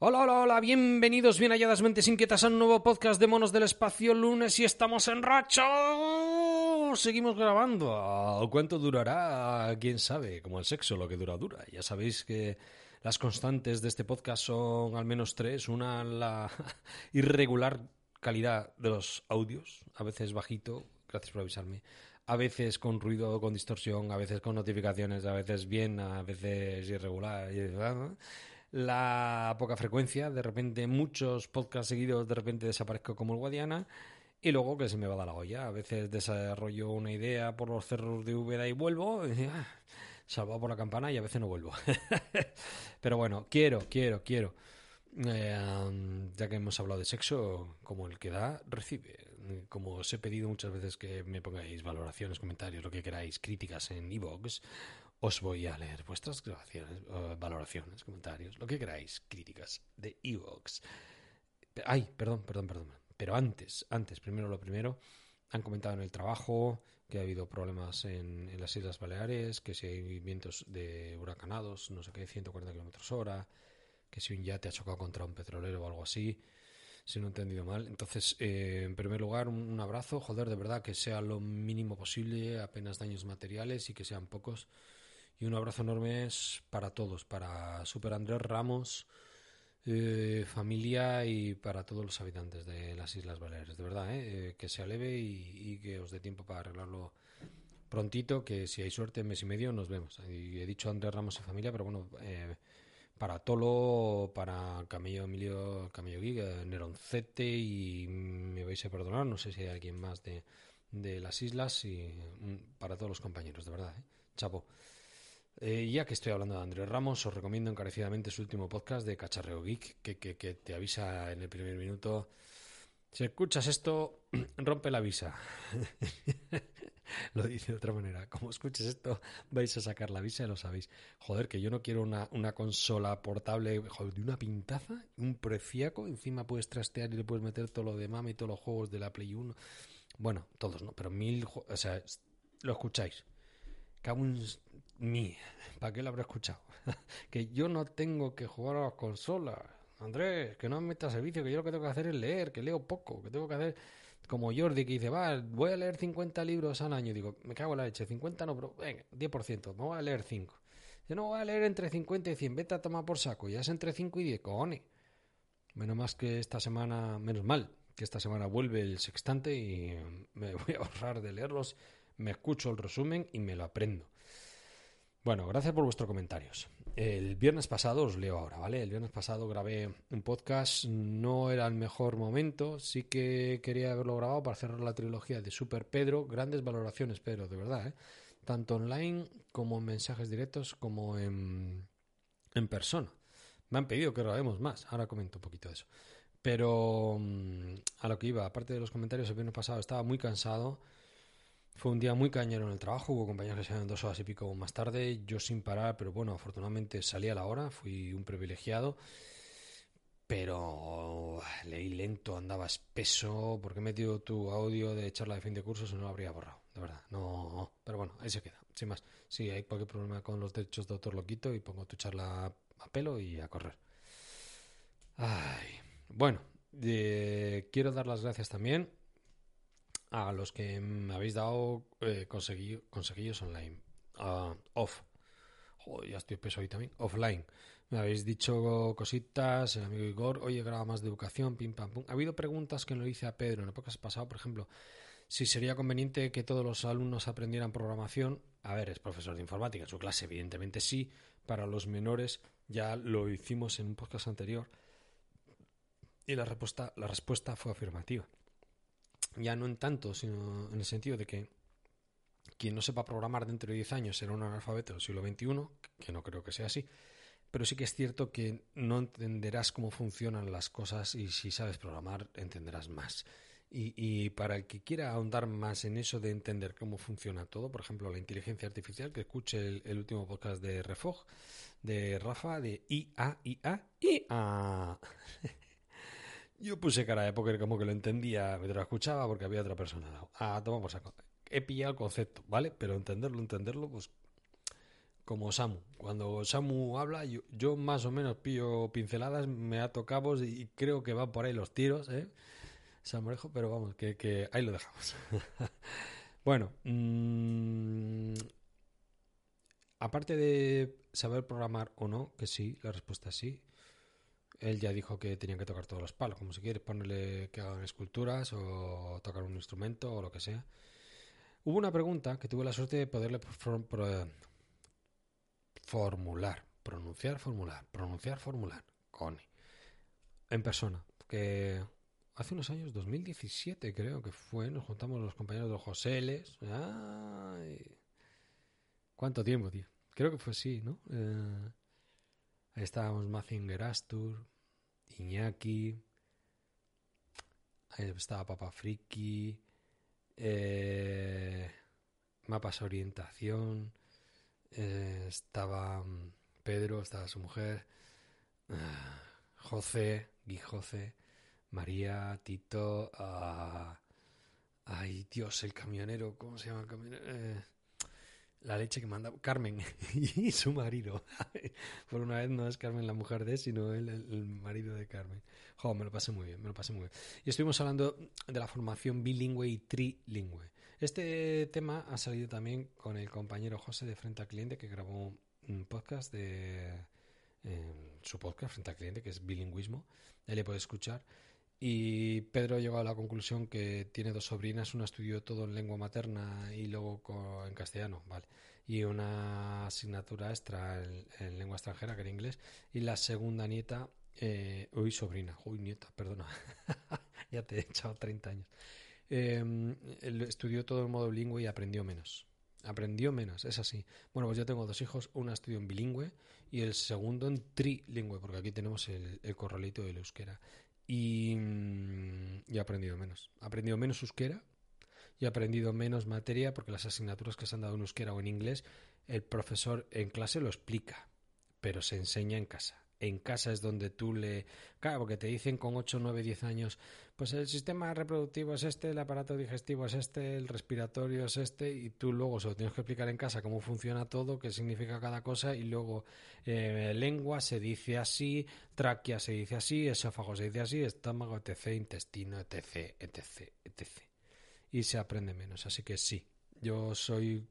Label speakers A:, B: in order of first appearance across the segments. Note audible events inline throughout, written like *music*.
A: Hola, hola, hola, bienvenidos, bien halladas mentes inquietas a un nuevo podcast de Monos del Espacio lunes y estamos en racho. Seguimos grabando. ¿Cuánto durará? ¿Quién sabe? Como el sexo, lo que dura, dura. Ya sabéis que las constantes de este podcast son al menos tres. Una, la *laughs* irregular calidad de los audios, a veces bajito, gracias por avisarme, a veces con ruido, con distorsión, a veces con notificaciones, a veces bien, a veces irregular la poca frecuencia, de repente muchos podcasts seguidos, de repente desaparezco como el Guadiana y luego que se me va a dar la olla. A veces desarrollo una idea por los cerros de Úbeda y vuelvo, y, ah, salvado por la campana y a veces no vuelvo. *laughs* Pero bueno, quiero, quiero, quiero. Eh, ya que hemos hablado de sexo, como el que da, recibe. Como os he pedido muchas veces que me pongáis valoraciones, comentarios, lo que queráis, críticas en iVoox os voy a leer vuestras grabaciones, valoraciones, comentarios, lo que queráis, críticas de Evox. Ay, perdón, perdón, perdón. Pero antes, antes, primero lo primero, han comentado en el trabajo que ha habido problemas en, las Islas Baleares, que si hay vientos de huracanados, no sé qué, 140 kilómetros hora, que si un yate ha chocado contra un petrolero o algo así, si no he entendido mal. Entonces, eh, en primer lugar, un, abrazo, joder, de verdad, que sea lo mínimo posible, apenas daños materiales y que sean pocos y un abrazo enorme para todos, para Super Andrés Ramos, eh, familia y para todos los habitantes de las Islas Baleares. De verdad, eh, que se aleve y, que os dé tiempo para arreglarlo prontito, que si hay suerte mes y medio nos vemos. Y he dicho Andrés Ramos y familia, pero bueno, eh, para Tolo, para Camello Emilio, Camello Giga, Neroncete y me vais a perdonar, no sé si hay alguien más de, de las islas y mm, para todos los compañeros, de verdad. Chapo. Eh, ya que estoy hablando de Andrés Ramos, os recomiendo encarecidamente su último podcast de Cacharreo Geek, que, que, te avisa en el primer minuto. Si escuchas esto, *clears throat* rompe la visa. *laughs* lo dice de otra manera. Como escuches esto, vais a sacar la visa y lo sabéis. Joder, que yo no quiero una, una consola portable joder, de una pintaza, un preciaco. Encima puedes trastear y le puedes meter todo lo de mame y todos los juegos de la Play 1. Bueno, todos no, pero mil. O sea, lo escucháis. Cago un ni, ¿para qué lo habrá escuchado? *laughs* que yo no tengo que jugar a las consolas. Andrés, que no me metas servicio, que yo lo que tengo que hacer es leer, que leo poco, que tengo que hacer como Jordi que dice, va, voy a leer 50 libros al año. Digo, me cago en la leche, 50 no, pero venga, 10%, me voy a leer 5. Yo no voy a leer entre 50 y 100, vete a tomar por saco, ya es entre 5 y 10, cojones. Menos más que esta semana, menos mal, que esta semana vuelve el sextante y me voy a ahorrar de leerlos, me escucho el resumen y me lo aprendo. Bueno, gracias por vuestros comentarios. El viernes pasado, os leo ahora, ¿vale? El viernes pasado grabé un podcast, no era el mejor momento, sí que quería haberlo grabado para cerrar la trilogía de Super Pedro, grandes valoraciones, Pedro, de verdad, ¿eh? Tanto online como en mensajes directos como en, en persona. Me han pedido que grabemos más, ahora comento un poquito de eso. Pero mm, a lo que iba, aparte de los comentarios, el viernes pasado estaba muy cansado fue un día muy cañero en el trabajo, hubo compañeros que salieron dos horas y pico más tarde, yo sin parar, pero bueno, afortunadamente salí a la hora, fui un privilegiado, pero leí lento, andaba espeso, porque he metido tu audio de charla de fin de curso, si no lo habría borrado, de verdad, no, pero bueno, ahí se queda, sin más. Si hay cualquier problema con los derechos de autor lo quito y pongo tu charla a pelo y a correr. Ay, bueno, eh, quiero dar las gracias también a los que me habéis dado eh, online. Uh, off. Joder, ya estoy peso ahí también. Offline. Me habéis dicho cositas, el amigo Igor, oye, graba más de educación, pim pam pum. Ha habido preguntas que no hice a Pedro en épocas pasado, por ejemplo, si sería conveniente que todos los alumnos aprendieran programación. A ver, es profesor de informática, en su clase evidentemente sí. Para los menores ya lo hicimos en un podcast anterior. Y la respuesta, la respuesta fue afirmativa ya no en tanto, sino en el sentido de que quien no sepa programar dentro de 10 años será un analfabeto del siglo XXI, que no creo que sea así, pero sí que es cierto que no entenderás cómo funcionan las cosas y si sabes programar entenderás más. Y, para el que quiera ahondar más en eso de entender cómo funciona todo, por ejemplo, la inteligencia artificial, que escuche el, último podcast de Refog, de Rafa, de IA, IA, IA. *laughs* Yo puse cara de póker como que lo entendía, me lo escuchaba porque había otra persona. Ah, toma por saco. He pillado el concepto, ¿vale? Pero entenderlo, entenderlo, pues como Samu. Cuando Samu habla, yo, más o menos pillo pinceladas, me ato cabos y creo que van por ahí los tiros, ¿eh? Samorejo, pero vamos, que, ahí lo dejamos. *laughs* bueno, mm, aparte de saber programar o no, que sí, la respuesta es sí. Él ya dijo que tenían que tocar todos los palos, como si quieres ponerle que hagan esculturas o tocar un instrumento o lo que sea. Hubo una pregunta que tuve la suerte de poderle formular, pronunciar, formular, pronunciar, formular, con en persona, que hace unos años, 2017 creo que fue, nos juntamos los compañeros de los Joseles. ¿Cuánto tiempo, tío? Creo que fue así, ¿no? Eh, estábamos Mazinger Astur, Iñaki, ahí estaba Papa Friki, eh, Mapas Orientación, eh, estaba mm, Pedro, estaba su mujer, *sighs* José, Guy José, María, Tito, ah, ay Dios, el camionero, ¿cómo se llama el camionero? Eh, la leche que manda Carmen *laughs* y su marido. *laughs* Por una vez no es Carmen la mujer de, sino él, el, marido de Carmen. Jo, me lo pasé muy bien, me lo pasé muy bien. Y estuvimos hablando de la formación bilingüe y trilingüe. Este tema ha salido también con el compañero José de Frente al Cliente que grabó un podcast de su podcast Frente al Cliente que es bilingüismo. Ahí le puede escuchar. Y Pedro llegó a la conclusión que tiene dos sobrinas, una estudió todo en lengua materna y luego en castellano, vale, y una asignatura extra en, lengua extranjera, que era inglés, y la segunda nieta, eh, uy, sobrina, uy, nieta, perdona, *laughs* ya te he echado 30 años, eh, estudió todo en modo bilingüe y aprendió menos. Aprendió menos, es así. Bueno, pues yo tengo dos hijos, una estudió en bilingüe y el segundo en trilingüe, porque aquí tenemos el, el corralito del euskera. Y, mm, y he aprendido menos. He aprendido menos euskera y he aprendido menos materia porque las asignaturas que se han dado en euskera o en inglés, el profesor en clase lo explica, pero se enseña en casa en casa es donde tú le... Claro, porque te dicen con 8, 9, 10 años, pues el sistema reproductivo es este, el aparato digestivo es este, el respiratorio es este, y tú luego se lo tienes que explicar en casa cómo funciona todo, qué significa cada cosa, y luego eh, lengua se dice así, tráquea se dice así, esófago se dice así, estómago, etc., intestino, etc., etc., etc. Y se aprende menos, así que sí, yo soy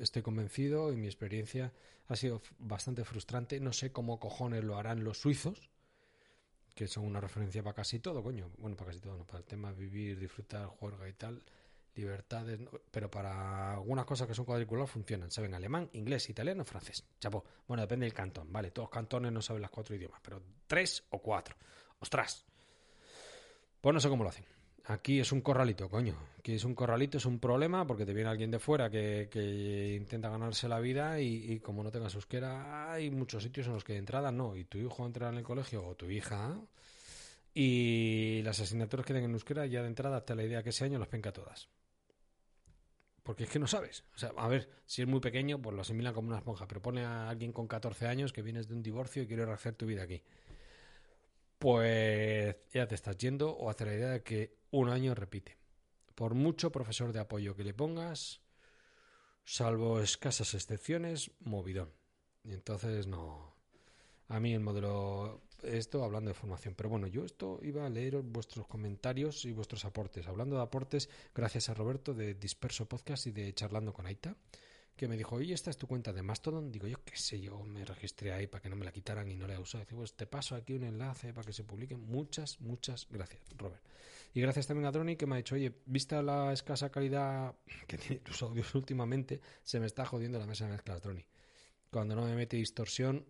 A: estoy convencido y mi experiencia ha sido bastante frustrante. No sé cómo cojones lo harán los suizos, que son una referencia para casi todo, coño. Bueno, para casi todo, no, para el tema vivir, disfrutar, juerga y tal, libertades, pero para algunas cosas que son cuadriculares funcionan. Saben alemán, inglés, italiano, francés. Chapo. Bueno, depende del cantón, vale. Todos cantones no saben las cuatro idiomas, pero tres o cuatro. ¡Ostras! Pues no sé cómo lo hacen. Aquí es un corralito, coño. Aquí es un corralito, es un problema porque te viene alguien de fuera que, intenta ganarse la vida y, como no tengas euskera, hay muchos sitios en los que de entrada no. Y tu hijo entra en el colegio o tu hija y las asignaturas que tengan euskera ya de entrada hasta la idea que ese año las penca todas. Porque es que no sabes. O sea, a ver, si es muy pequeño, pues lo asimilan como una esponja. Pero pone a alguien con 14 años que vienes de un divorcio y quiere rehacer tu vida aquí pues ya te estás yendo o hace la idea de que un año repite. Por mucho profesor de apoyo que le pongas, salvo escasas excepciones, movidón. Y entonces no. A mí el modelo. Esto hablando de formación. Pero bueno, yo esto iba a leer vuestros comentarios y vuestros aportes. Hablando de aportes, gracias a Roberto de Disperso Podcast y de Charlando con Aita que me dijo, oye, esta es tu cuenta de Mastodon. Digo, yo qué sé, yo me registré ahí para que no me la quitaran y no la he usado. Dice, pues te paso aquí un enlace para que se publique. Muchas, muchas gracias, Robert. Y gracias también a Droni que me ha dicho, oye, vista la escasa calidad *clears throat* que tiene tus audios últimamente, se me está jodiendo la mesa de mezclas, Droni. Cuando no me mete distorsión,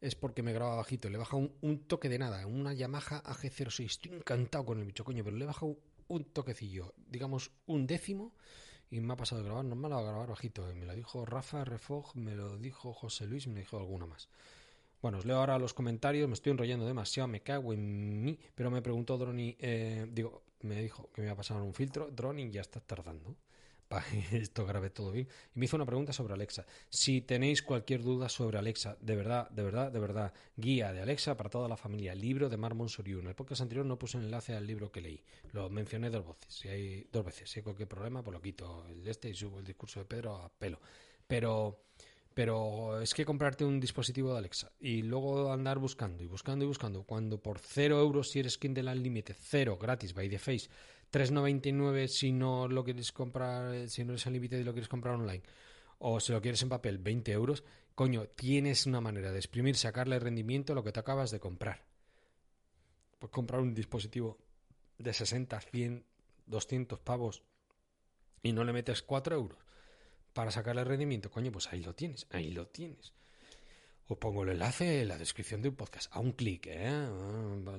A: es porque me graba bajito. Le baja un, un, toque de nada, una Yamaha AG06. Estoy encantado con el bicho, coño, pero le baja un, un toquecillo, digamos un décimo y me ha pasado de grabar normal a grabar bajito. Me lo dijo Rafa Refog, me lo dijo José Luis, me lo dijo alguna más. Bueno, os leo ahora los comentarios, me estoy enrollando demasiado, me cago en mí, pero me preguntó Droni, eh, digo, me dijo que me iba a pasar un filtro, Droni ya está tardando *laughs* para esto grabe todo bien. Y me hizo una pregunta sobre Alexa. Si tenéis cualquier duda sobre Alexa, de verdad, de verdad, de verdad, guía de Alexa para toda la familia, libro de Marmon Soriu. En el podcast anterior no puse un enlace al libro que leí. Lo mencioné dos veces. Si hay dos veces, si hay cualquier problema, pues lo quito el de este y subo el discurso de Pedro a pelo. Pero Pero es que comprarte un dispositivo de Alexa y luego andar buscando y buscando y buscando, cuando por cero euros si eres Kindle límite cero gratis by the face, 3,99 si no lo quieres comprar, si no eres al límite y lo quieres comprar online, o si lo quieres en papel, 20 euros, coño, tienes una manera de exprimir, sacarle rendimiento a lo que te acabas de comprar. Pues comprar un dispositivo de 60, 100, 200 pavos y no le metes 4 euros para sacarle rendimiento, coño, pues ahí lo tienes, ahí lo tienes. Os pongo el enlace en la descripción de un podcast. A un clic, ¿eh?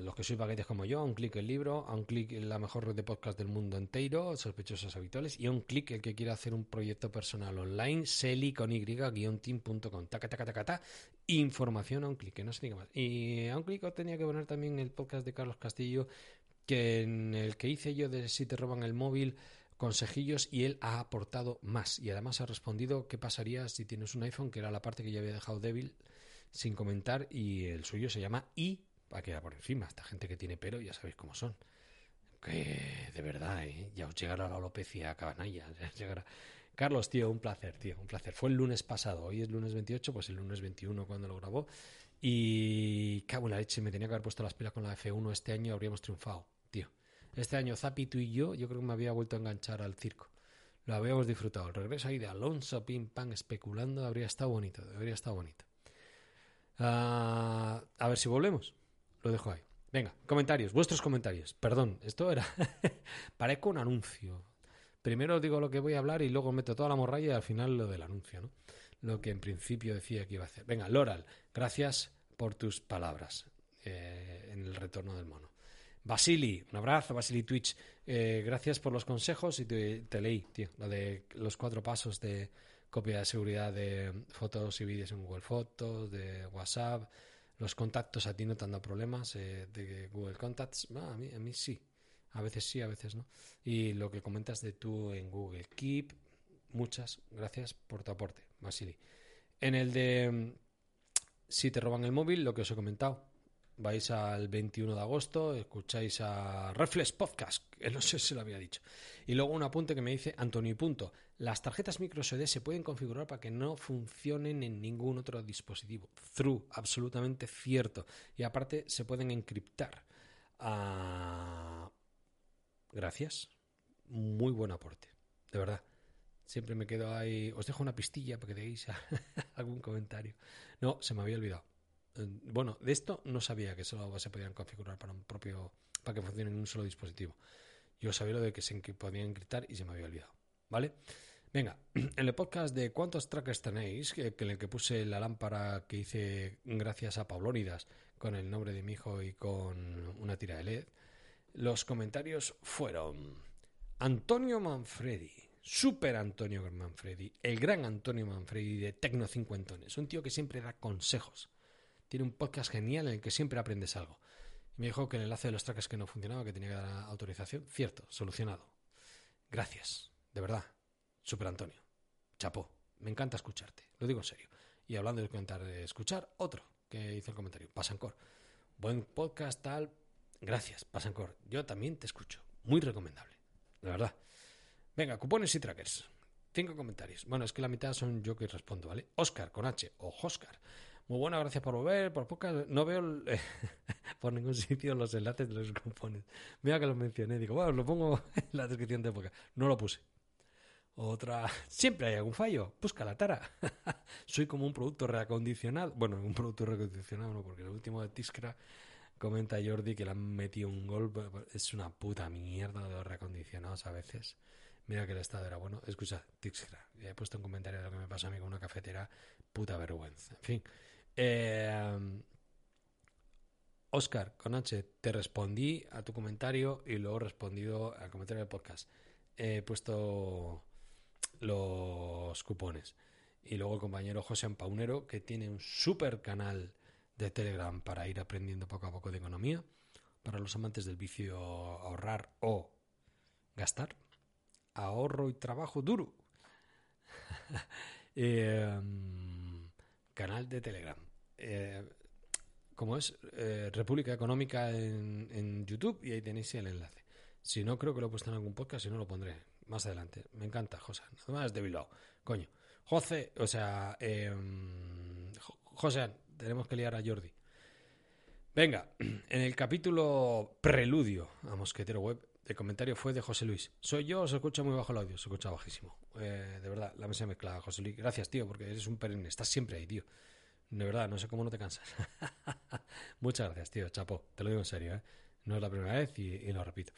A: Los que sois baguetes como yo, a un clic el libro, a un clic la mejor red de podcast del mundo entero, sospechosos habituales, y a un clic el que quiera hacer un proyecto personal online, seli con y-team.com. Taca, taca, taca. Información a un clic, que no se diga más. Y a un clic os tenía que poner también el podcast de Carlos Castillo, que en el que hice yo de si te roban el móvil consejillos y él ha aportado más y además ha respondido qué pasaría si tienes un iPhone, que era la parte que yo había dejado débil sin comentar y el suyo se llama I, para quedar por encima. Esta gente que tiene pero ya sabéis cómo son. Que de verdad, ¿eh? ya os llegará la alopecia cabanalla. *laughs* Llegará. Carlos, tío, un placer, tío, un placer. Fue el lunes pasado, hoy es lunes 28, pues el lunes 21 cuando lo grabó. Y cago en la leche, me tenía que haber puesto las pilas con la F1 este año, habríamos triunfado. Este año Zapi, tú y yo, yo creo que me había vuelto a enganchar al circo. Lo habíamos disfrutado. El regreso ahí de Alonso, pim, pam, especulando, habría estado bonito, habría estado bonito. Ah, a ver si volvemos. Lo dejo ahí. Venga, comentarios, vuestros comentarios. Perdón, esto era. *laughs* Parezco un anuncio. Primero digo lo que voy a hablar y luego meto toda la morralla y al final lo del anuncio, ¿no? Lo que en principio decía que iba a hacer. Venga, Loral, gracias por tus palabras eh, en el retorno del mono. Basili, un abrazo, Basili Twitch. Eh, gracias por los consejos y te, leí, tío, lo de los cuatro pasos de copia de seguridad de fotos y vídeos en Google Fotos, de WhatsApp, los contactos a ti no te han dado problemas eh, de Google Contacts, a, mí, a mí sí, a veces sí, a veces no. Y lo que comentas de tú en Google Keep, muchas gracias por tu aporte, Basili. En el de mm, si te roban el móvil, lo que os he comentado, vais al 21 de agosto, escucháis a Reflex Podcast, que no sé si lo había dicho. Y luego un apunte que me dice Antonio Punto. Las tarjetas micro SD se pueden configurar para que no funcionen en ningún otro dispositivo. True, absolutamente cierto. Y aparte se pueden encriptar. Ah, gracias. Muy buen aporte. De verdad. Siempre me quedo ahí. Os dejo una pistilla para que deis *laughs* algún comentario. No, se me había olvidado. Bueno, de esto no sabía que solo se podían configurar para un propio, para que funcione en un solo dispositivo. Yo sabía lo de que se podían encriptar y se me había olvidado. ¿Vale? Venga, *clears throat* en el podcast de cuántos trackers tenéis, que, en el que puse la lámpara que hice gracias a Paulónidas con el nombre de mi hijo y con una tira de LED, los comentarios fueron Antonio Manfredi, super Antonio Manfredi, el gran Antonio Manfredi de Tecno Cincuentones, un tío que siempre da consejos tiene un podcast genial en el que siempre aprendes algo. Me dijo que el enlace de los trackers que no funcionaba, que tenía que dar autorización. Cierto, solucionado. Gracias, de verdad. Super Antonio. Chapó. Me encanta escucharte. Lo digo en serio. Y hablando de comentar, de escuchar, otro que hizo el comentario. Pasancor. Buen podcast, tal. Gracias, Pasancor. Yo también te escucho. Muy recomendable. De verdad. Venga, cupones y trackers. Cinco comentarios. Bueno, es que la mitad son yo que respondo, ¿vale? Oscar con H o Oscar. Muy buena, gracias por volver. Por pocas, no veo *laughs* por ningún sitio los enlaces de los cupones. Mira que los mencioné. Digo, bueno, lo pongo *laughs* en la descripción de época. No lo puse. Otra. Siempre hay algún fallo. Busca la tara. *laughs* Soy como un producto reacondicionado. Bueno, un producto reacondicionado no, porque el último de Tiscra comenta Jordi que le han metido un gol. Es una puta mierda de los reacondicionados a veces. Mira que el estado era bueno. Escucha, Tiscra. He puesto un comentario de lo que me pasa a mí con una cafetera. Puta vergüenza. En fin. Eh, Oscar, con H, te respondí a tu comentario y luego he respondido al comentario del podcast. He puesto los cupones. Y luego el compañero José Paunero, que tiene un super canal de Telegram para ir aprendiendo poco a poco de economía, para los amantes del vicio ahorrar o gastar. Ahorro y trabajo duro. *laughs* eh, canal de Telegram. Eh, como es eh, República Económica en, YouTube y ahí tenéis el enlace. Si no, creo que lo he puesto en algún podcast y no lo pondré más adelante. Me encanta, José. Nada más de Bilbao. Coño. José, o sea, eh, José, tenemos que liar a Jordi. Venga, *clears throat* en el capítulo preludio a Mosquetero Web, el comentario fue de José Luis. Soy yo, se escucha muy bajo el audio, se escucha bajísimo. Eh, de verdad, la mesa mezclada, José Luis. Gracias, tío, porque eres un perenne, estás siempre ahí, tío. De verdad, no sé cómo no te cansas. *laughs* Muchas gracias, tío, chapo. Te lo digo en serio, ¿eh? No es la primera vez y, lo repito.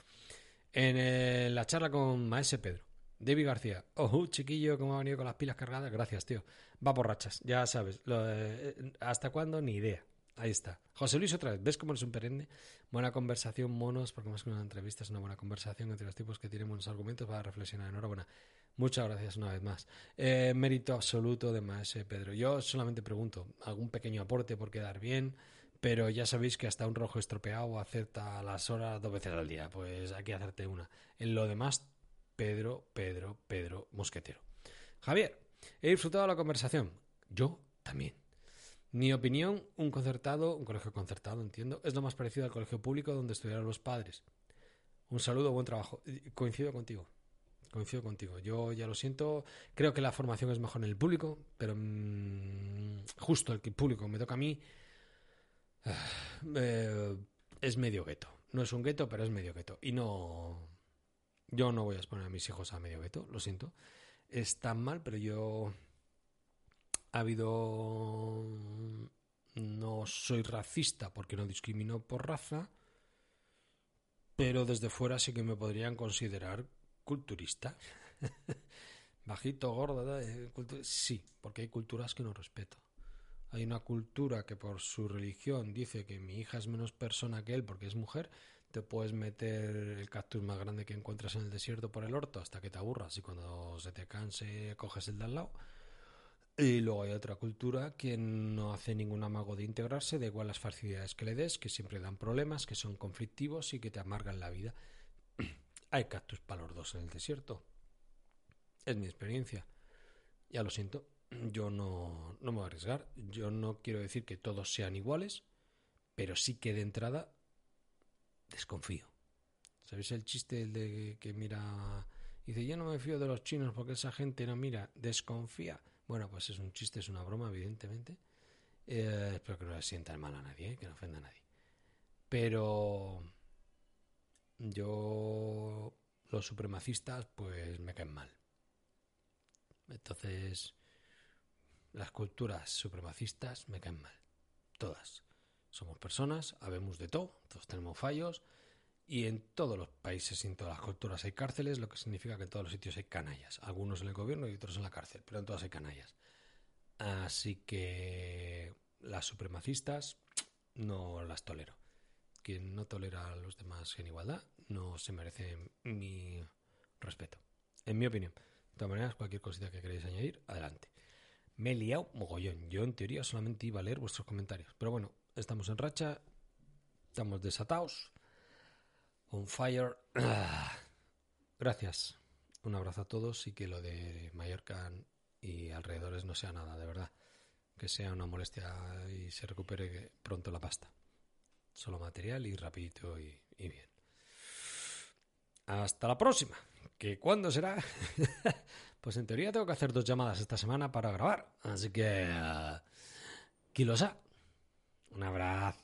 A: En eh, la charla con Maese Pedro, David García. Oh, chiquillo, cómo ha venido con las pilas cargadas. Gracias, tío. Va por rachas, ya sabes. Eh, ¿Hasta cuándo? Ni idea. Ahí está. José Luis, otra vez. ¿Ves cómo eres un perenne? Buena conversación, monos, porque más que una entrevista es una buena conversación entre los tipos que tienen buenos argumentos para reflexionar. Enhorabuena. Muchas gracias una vez más. Eh, mérito absoluto de Maese Pedro. Yo solamente pregunto, algún pequeño aporte por quedar bien, pero ya sabéis que hasta un rojo estropeado acepta las horas dos veces al día. Pues hay que hacerte una. En lo demás, Pedro, Pedro, Pedro Mosquetero. Javier, he disfrutado la conversación. Yo también. Mi opinión, un concertado, un colegio concertado, entiendo, es lo más parecido al colegio público donde estudiaron los padres. Un saludo, buen trabajo. Coincido contigo coincido contigo. Yo ya lo siento. Creo que la formación es mejor en el público, pero mm, justo el que público me toca a mí *sighs* eh, es medio gueto. No es un gueto, pero es medio gueto. Y no. Yo no voy a exponer a mis hijos a medio gueto, lo siento. Está mal, pero yo. Ha habido. No soy racista porque no discrimino por raza, pero desde fuera sí que me podrían considerar culturista. *laughs* Bajito, gordo, eh, sí, porque hay culturas que no respeto. Hay una cultura que por su religión dice que mi hija es menos persona que él porque es mujer. Te puedes meter el cactus más grande que encuentras en el desierto por el orto hasta que te aburras y cuando se te canse coges el de al lado. Y luego hay otra cultura que no hace ningún amago de integrarse, da igual las facilidades que le des, que siempre dan problemas, que son conflictivos y que te amargan la vida. *clears throat* Hay cactus para los dos en el desierto. Es mi experiencia. Ya lo siento, *clears throat* yo no, no me voy a arriesgar. Yo no quiero decir que todos sean iguales, pero sí que de entrada desconfío. ¿Sabéis el chiste de que mira... Dice, yo no me fío de los chinos porque esa gente no mira, desconfía. Bueno, pues es un chiste, es una broma, evidentemente. Eh, espero que no le sienta mal a nadie, eh, que no ofenda a nadie. Pero yo los supremacistas pues me caen mal. Entonces, las culturas supremacistas me caen mal. Todas. Somos personas, habemos de todo, todos tenemos fallos y en todos los países y en todas las culturas hay cárceles, lo que significa que en todos los sitios hay canallas. Algunos en el gobierno y otros en la cárcel, pero en todas hay canallas. Así que las supremacistas no las tolero. Quien no tolera a los demás en igualdad no se merece mi respeto. En mi opinión. De todas maneras, cualquier cosita que queráis añadir, adelante. Me he liado mogollón. Yo en teoría solamente iba a leer vuestros comentarios. Pero bueno, estamos en racha. Estamos desatados. On fire. *clears throat* Gracias. Un abrazo a todos y que lo de Mallorca y alrededores no sea nada, de verdad. Que sea una molestia y se recupere pronto la pasta. Solo material y rapidito y, bien. Hasta la próxima. ¿Que cuándo será? *laughs* pues en teoría tengo que hacer dos llamadas esta semana para grabar. Así que... Uh, Un abrazo.